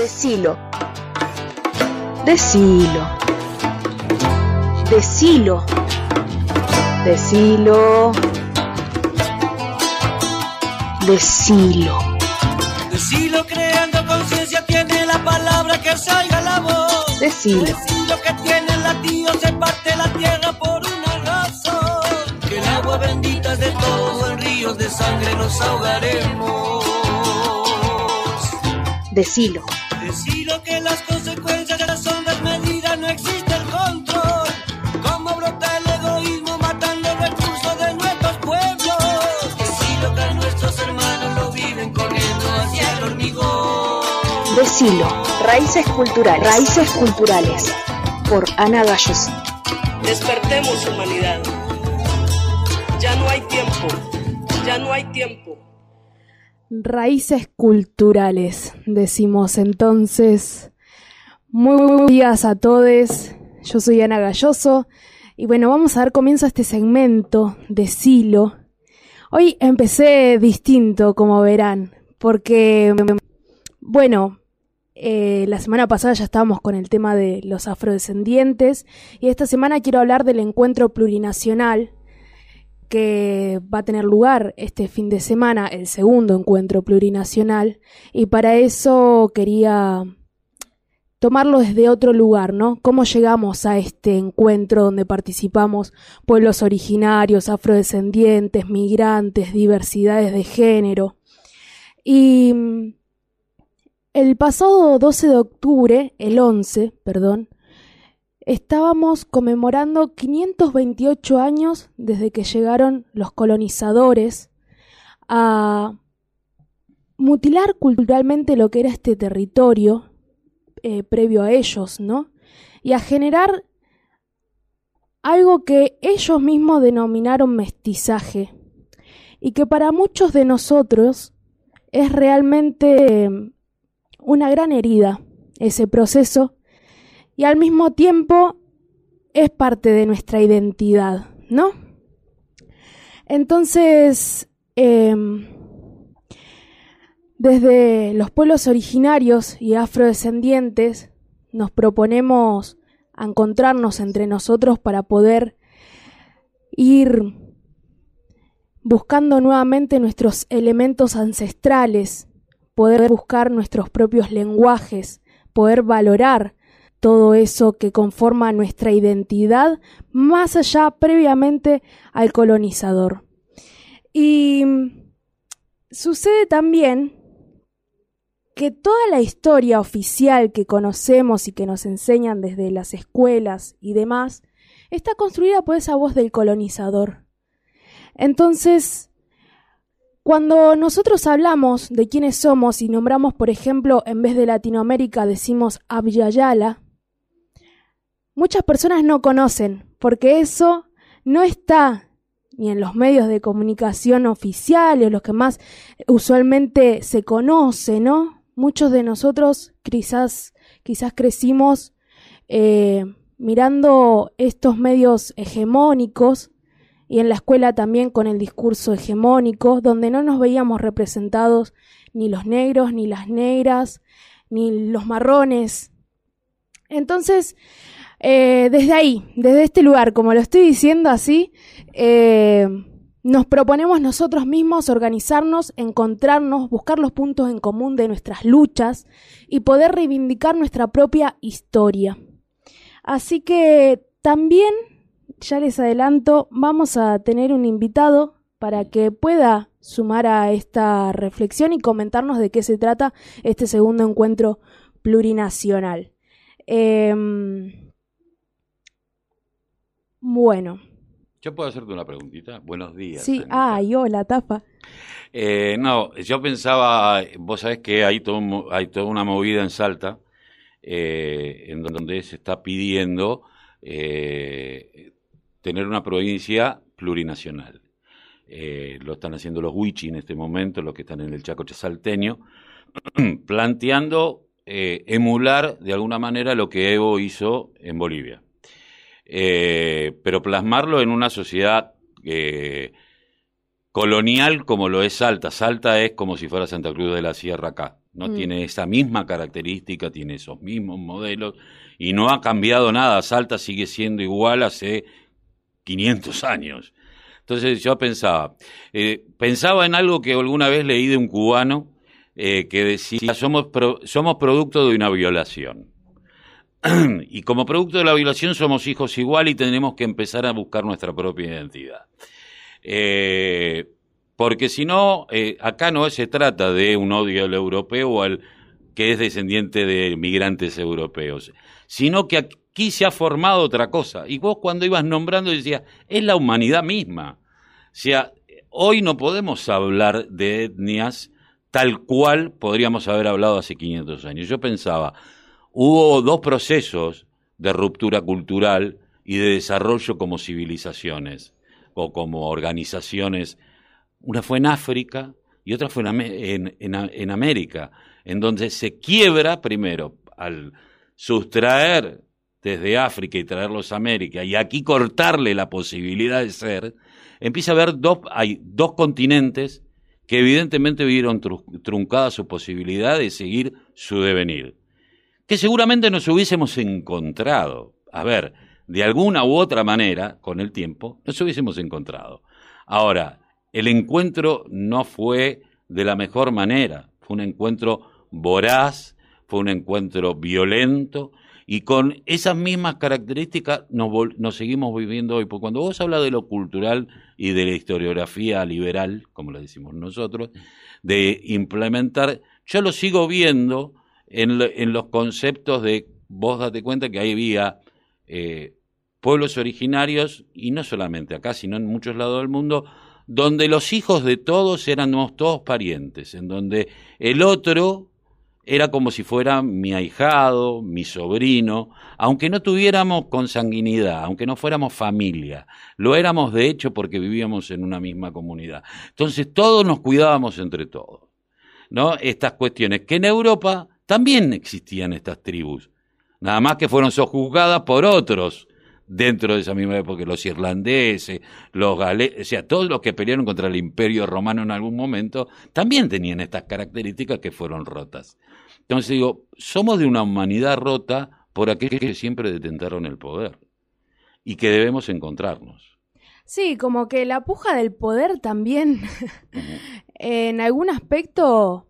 Decilo. Decilo. Decilo. Decilo. Decilo. Decilo creando conciencia tiene la palabra que salga la voz. Decilo. Decilo que tiene el latido se parte la tierra por una razón. Que el agua bendita es de todos en ríos de sangre nos ahogaremos. Decilo. Decilo que las consecuencias son desmedidas, no existe el control. Cómo brota el egoísmo matando recursos de nuestros pueblos. Decilo que nuestros hermanos lo viven corriendo hacia el hormigón. Decilo. Raíces culturales. Raíces culturales. Por Ana Gallos. Despertemos humanidad. Ya no hay tiempo. Ya no hay tiempo. Raíces culturales, decimos entonces. Muy buenos días a todos. Yo soy Ana Galloso. Y bueno, vamos a dar comienzo a este segmento de Silo. Hoy empecé distinto, como verán, porque, bueno, eh, la semana pasada ya estábamos con el tema de los afrodescendientes y esta semana quiero hablar del encuentro plurinacional que va a tener lugar este fin de semana, el segundo encuentro plurinacional, y para eso quería tomarlo desde otro lugar, ¿no? ¿Cómo llegamos a este encuentro donde participamos pueblos originarios, afrodescendientes, migrantes, diversidades de género? Y mm, el pasado 12 de octubre, el 11, perdón, estábamos conmemorando 528 años desde que llegaron los colonizadores a mutilar culturalmente lo que era este territorio eh, previo a ellos, ¿no? Y a generar algo que ellos mismos denominaron mestizaje y que para muchos de nosotros es realmente eh, una gran herida ese proceso y al mismo tiempo es parte de nuestra identidad, ¿no? Entonces, eh, desde los pueblos originarios y afrodescendientes nos proponemos encontrarnos entre nosotros para poder ir buscando nuevamente nuestros elementos ancestrales, poder buscar nuestros propios lenguajes, poder valorar todo eso que conforma nuestra identidad más allá previamente al colonizador. Y sucede también que toda la historia oficial que conocemos y que nos enseñan desde las escuelas y demás está construida por esa voz del colonizador. Entonces, cuando nosotros hablamos de quiénes somos y nombramos, por ejemplo, en vez de Latinoamérica decimos Abyayala, muchas personas no conocen, porque eso no está ni en los medios de comunicación oficiales, los que más usualmente se conoce, ¿no? Muchos de nosotros quizás, quizás crecimos eh, mirando estos medios hegemónicos y en la escuela también con el discurso hegemónico, donde no nos veíamos representados ni los negros, ni las negras, ni los marrones. Entonces, eh, desde ahí, desde este lugar, como lo estoy diciendo así, eh, nos proponemos nosotros mismos organizarnos, encontrarnos, buscar los puntos en común de nuestras luchas y poder reivindicar nuestra propia historia. Así que también, ya les adelanto, vamos a tener un invitado para que pueda sumar a esta reflexión y comentarnos de qué se trata este segundo encuentro plurinacional. Em, bueno, Yo puedo hacerte una preguntita. Buenos días. sí, Anita. ay, hola, tapa. Eh, no, yo pensaba, vos sabés que hay, todo, hay toda una movida en Salta eh, en donde se está pidiendo eh, tener una provincia plurinacional. Eh, lo están haciendo los Wichi en este momento, los que están en el Chaco salteño, planteando eh, emular de alguna manera lo que Evo hizo en Bolivia. Eh, pero plasmarlo en una sociedad eh, colonial como lo es Salta. Salta es como si fuera Santa Cruz de la Sierra acá. no Mm. tiene esa misma característica, tiene esos mismos modelos y no ha cambiado nada. Salta sigue siendo igual hace 500 años. Entonces yo pensaba, eh, pensaba en algo que alguna vez leí de un cubano eh, que decía, somos, pro- somos producto de una violación. y como producto de la violación somos hijos igual y tenemos que empezar a buscar nuestra propia identidad. Eh, porque si no, eh, acá no se trata de un odio al europeo o al que es descendiente de migrantes europeos, sino que aquí se ha formado otra cosa. Y vos cuando ibas nombrando decías, es la humanidad misma. O sea, hoy no podemos hablar de etnias tal cual podríamos haber hablado hace 500 años. Yo pensaba, hubo dos procesos de ruptura cultural y de desarrollo como civilizaciones o como organizaciones. Una fue en África y otra fue en, en- América, en donde se quiebra primero al sustraer desde África y traerlos a América y aquí cortarle la posibilidad de ser, empieza a haber dos, hay dos continentes que evidentemente vieron tru- truncada su posibilidad de seguir su devenir que seguramente nos hubiésemos encontrado. A ver, de alguna u otra manera, con el tiempo, nos hubiésemos encontrado. Ahora, el encuentro no fue de la mejor manera, fue un encuentro voraz, fue un encuentro violento, y con esas mismas características nos, nos seguimos viviendo hoy. Porque cuando vos hablas de lo cultural y de la historiografía liberal, como le decimos nosotros, de implementar, yo lo sigo viendo en, lo- en los conceptos de, vos date cuenta que ahí había eh, pueblos originarios, y no solamente acá, sino en muchos lados del mundo, donde los hijos de todos éramos todos parientes, en donde el otro era como si fuera mi ahijado, mi sobrino, aunque no tuviéramos consanguinidad, aunque no fuéramos familia, lo éramos de hecho porque vivíamos en una misma comunidad. Entonces todos nos cuidábamos entre todos. ¿no? Estas cuestiones que en Europa también existían estas tribus, nada más que fueron sojuzgadas por otros dentro de esa misma época, los irlandeses, los galeses, o sea, todos los que pelearon contra el imperio romano en algún momento, también tenían estas características que fueron rotas. Entonces digo, somos de una humanidad rota por aquellos que siempre detentaron el poder y que debemos encontrarnos. Sí, como que la puja del poder también, en algún aspecto,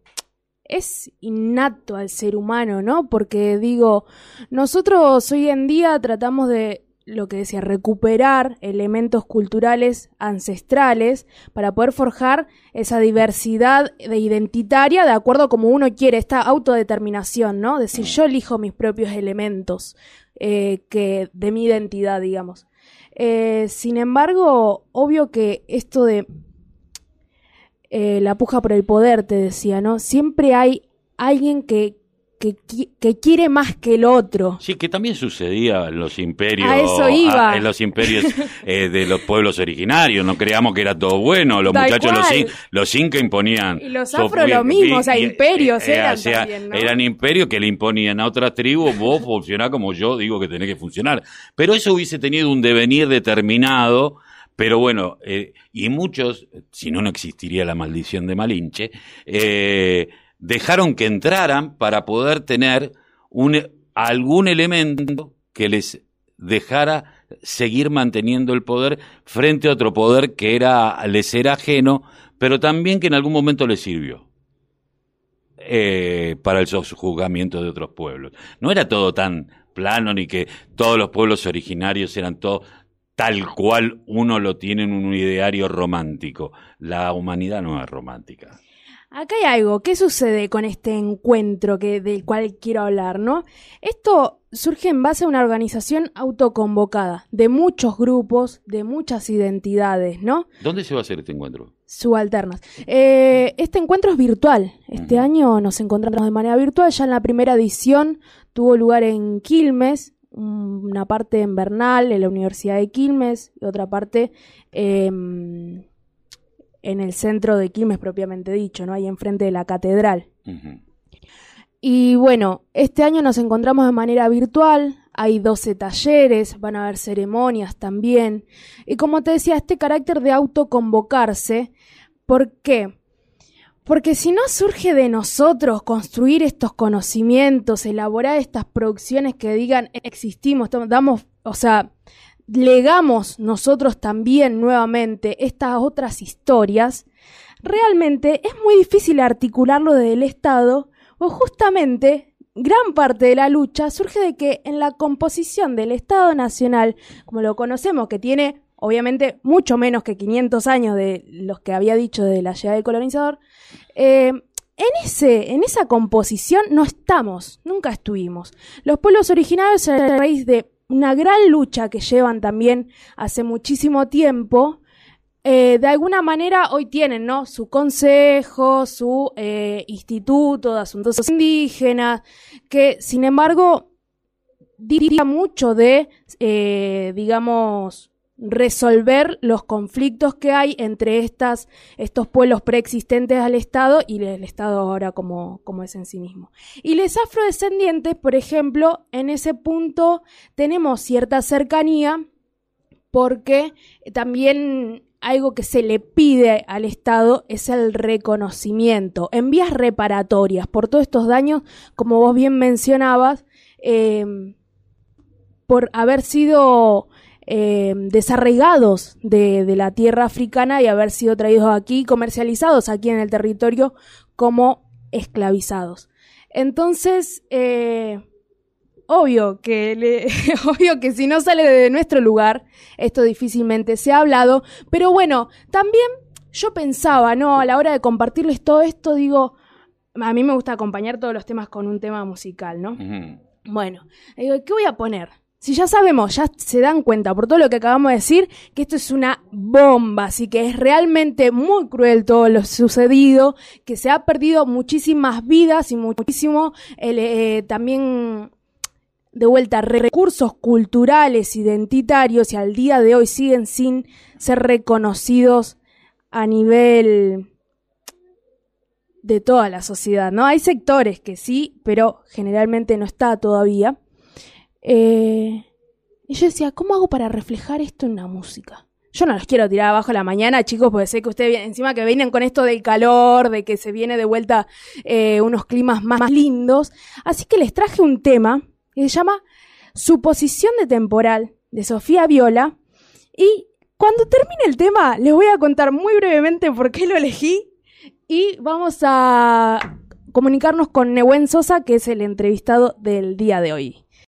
es innato al ser humano, ¿no? Porque digo, nosotros hoy en día tratamos de, lo que decía, recuperar elementos culturales ancestrales para poder forjar esa diversidad de identitaria de acuerdo a como uno quiere, esta autodeterminación, ¿no? Decir, yo elijo mis propios elementos eh, que de mi identidad, digamos. Eh, sin embargo, obvio que esto de eh, la puja por el poder, te decía, ¿no? Siempre hay alguien que, que, que quiere más que el otro. Sí, que también sucedía en los imperios, A eso iba. a- en los imperios eh, de los pueblos originarios. No creamos que era todo bueno. Los Tal muchachos, los, in- los incas imponían. Y los afro lo mismo, o sea, y- imperios eran o sea, también, ¿no? Eran imperios que le imponían a otras tribus, vos funcionás como yo digo que tenés que funcionar. Pero eso hubiese tenido un devenir determinado. Pero bueno, eh, y muchos, si no, no existiría la maldición de Malinche, eh, dejaron que entraran para poder tener algún elemento que les dejara seguir manteniendo el poder frente a otro poder que era, les era ajeno, pero también que en algún momento les sirvió eh, para el sojuzgamiento de otros pueblos. No era todo tan plano ni que todos los pueblos originarios eran todos tal cual uno lo tiene en un ideario romántico. La humanidad no es romántica. Acá hay algo. ¿Qué sucede con este encuentro que, del cual quiero hablar, no? Esto surge en base a una organización autoconvocada, de muchos grupos, de muchas identidades, ¿no? ¿Dónde se va a hacer este encuentro? Subalternas. Eh, este encuentro es virtual. Este año nos encontramos de manera virtual. Ya en la primera edición tuvo lugar en Quilmes, una parte en Bernal, en la Universidad de Quilmes, y otra parte em, en el centro de Quilmes propiamente dicho, ¿no? Ahí enfrente de la catedral. Y bueno, este año nos encontramos de manera virtual, hay 12 talleres, van a haber ceremonias también. Y como te decía, este carácter de autoconvocarse, ¿por qué? Porque si no surge de nosotros construir estos conocimientos, elaborar estas producciones que digan existimos, damos, o sea, legamos nosotros también nuevamente estas otras historias, realmente es muy difícil articularlo desde el Estado o justamente gran parte de la lucha surge de que en la composición del Estado Nacional, como lo conocemos, que tiene obviamente mucho menos que 500 años de los que había dicho de la llegada del colonizador, eh, en, ese, en esa composición no estamos, nunca estuvimos. Los pueblos originarios a raíz de una gran lucha que llevan también hace muchísimo tiempo, eh, de alguna manera hoy tienen, ¿no? Su consejo, su eh, instituto de asuntos indígenas, que sin embargo diría mucho de, digamos, resolver los conflictos que hay entre estas, estos pueblos preexistentes al Estado y el Estado ahora como, como es en sí mismo. Y los afrodescendientes, por ejemplo, en ese punto tenemos cierta cercanía porque también algo que se le pide al Estado es el reconocimiento en vías reparatorias por todos estos daños, como vos bien mencionabas, eh, por haber sido eh, desarraigados de, la tierra africana y haber sido traídos aquí, comercializados aquí en el territorio como esclavizados. Entonces, eh, obvio que, obvio que si no sale de nuestro lugar, esto difícilmente se ha hablado, pero bueno, también yo pensaba, ¿no? A la hora de compartirles todo esto, digo, a mí me gusta acompañar todos los temas con un tema musical, ¿no? Bueno, digo, ¿qué voy a poner? Si ya sabemos, ya se dan cuenta por todo lo que acabamos de decir, que esto es una bomba, así que es realmente muy cruel todo lo sucedido, que se ha perdido muchísimas vidas y muchísimo eh, también de vuelta recursos culturales, identitarios y al día de hoy siguen sin ser reconocidos a nivel de toda la sociedad, ¿no? Hay sectores que sí, pero generalmente no está todavía. Eh, y yo decía, ¿cómo hago para reflejar esto en la música? Yo no los quiero tirar abajo la mañana, chicos, porque sé que ustedes encima que vienen con esto del calor, de que se viene de vuelta eh, unos climas más lindos. Así que les traje un tema se llama Suposición de temporal de Sofía Viola. Y cuando termine el tema, les voy a contar muy brevemente por qué lo elegí. Y vamos a comunicarnos con Nehuen Sosa, que es el entrevistado del día de hoy.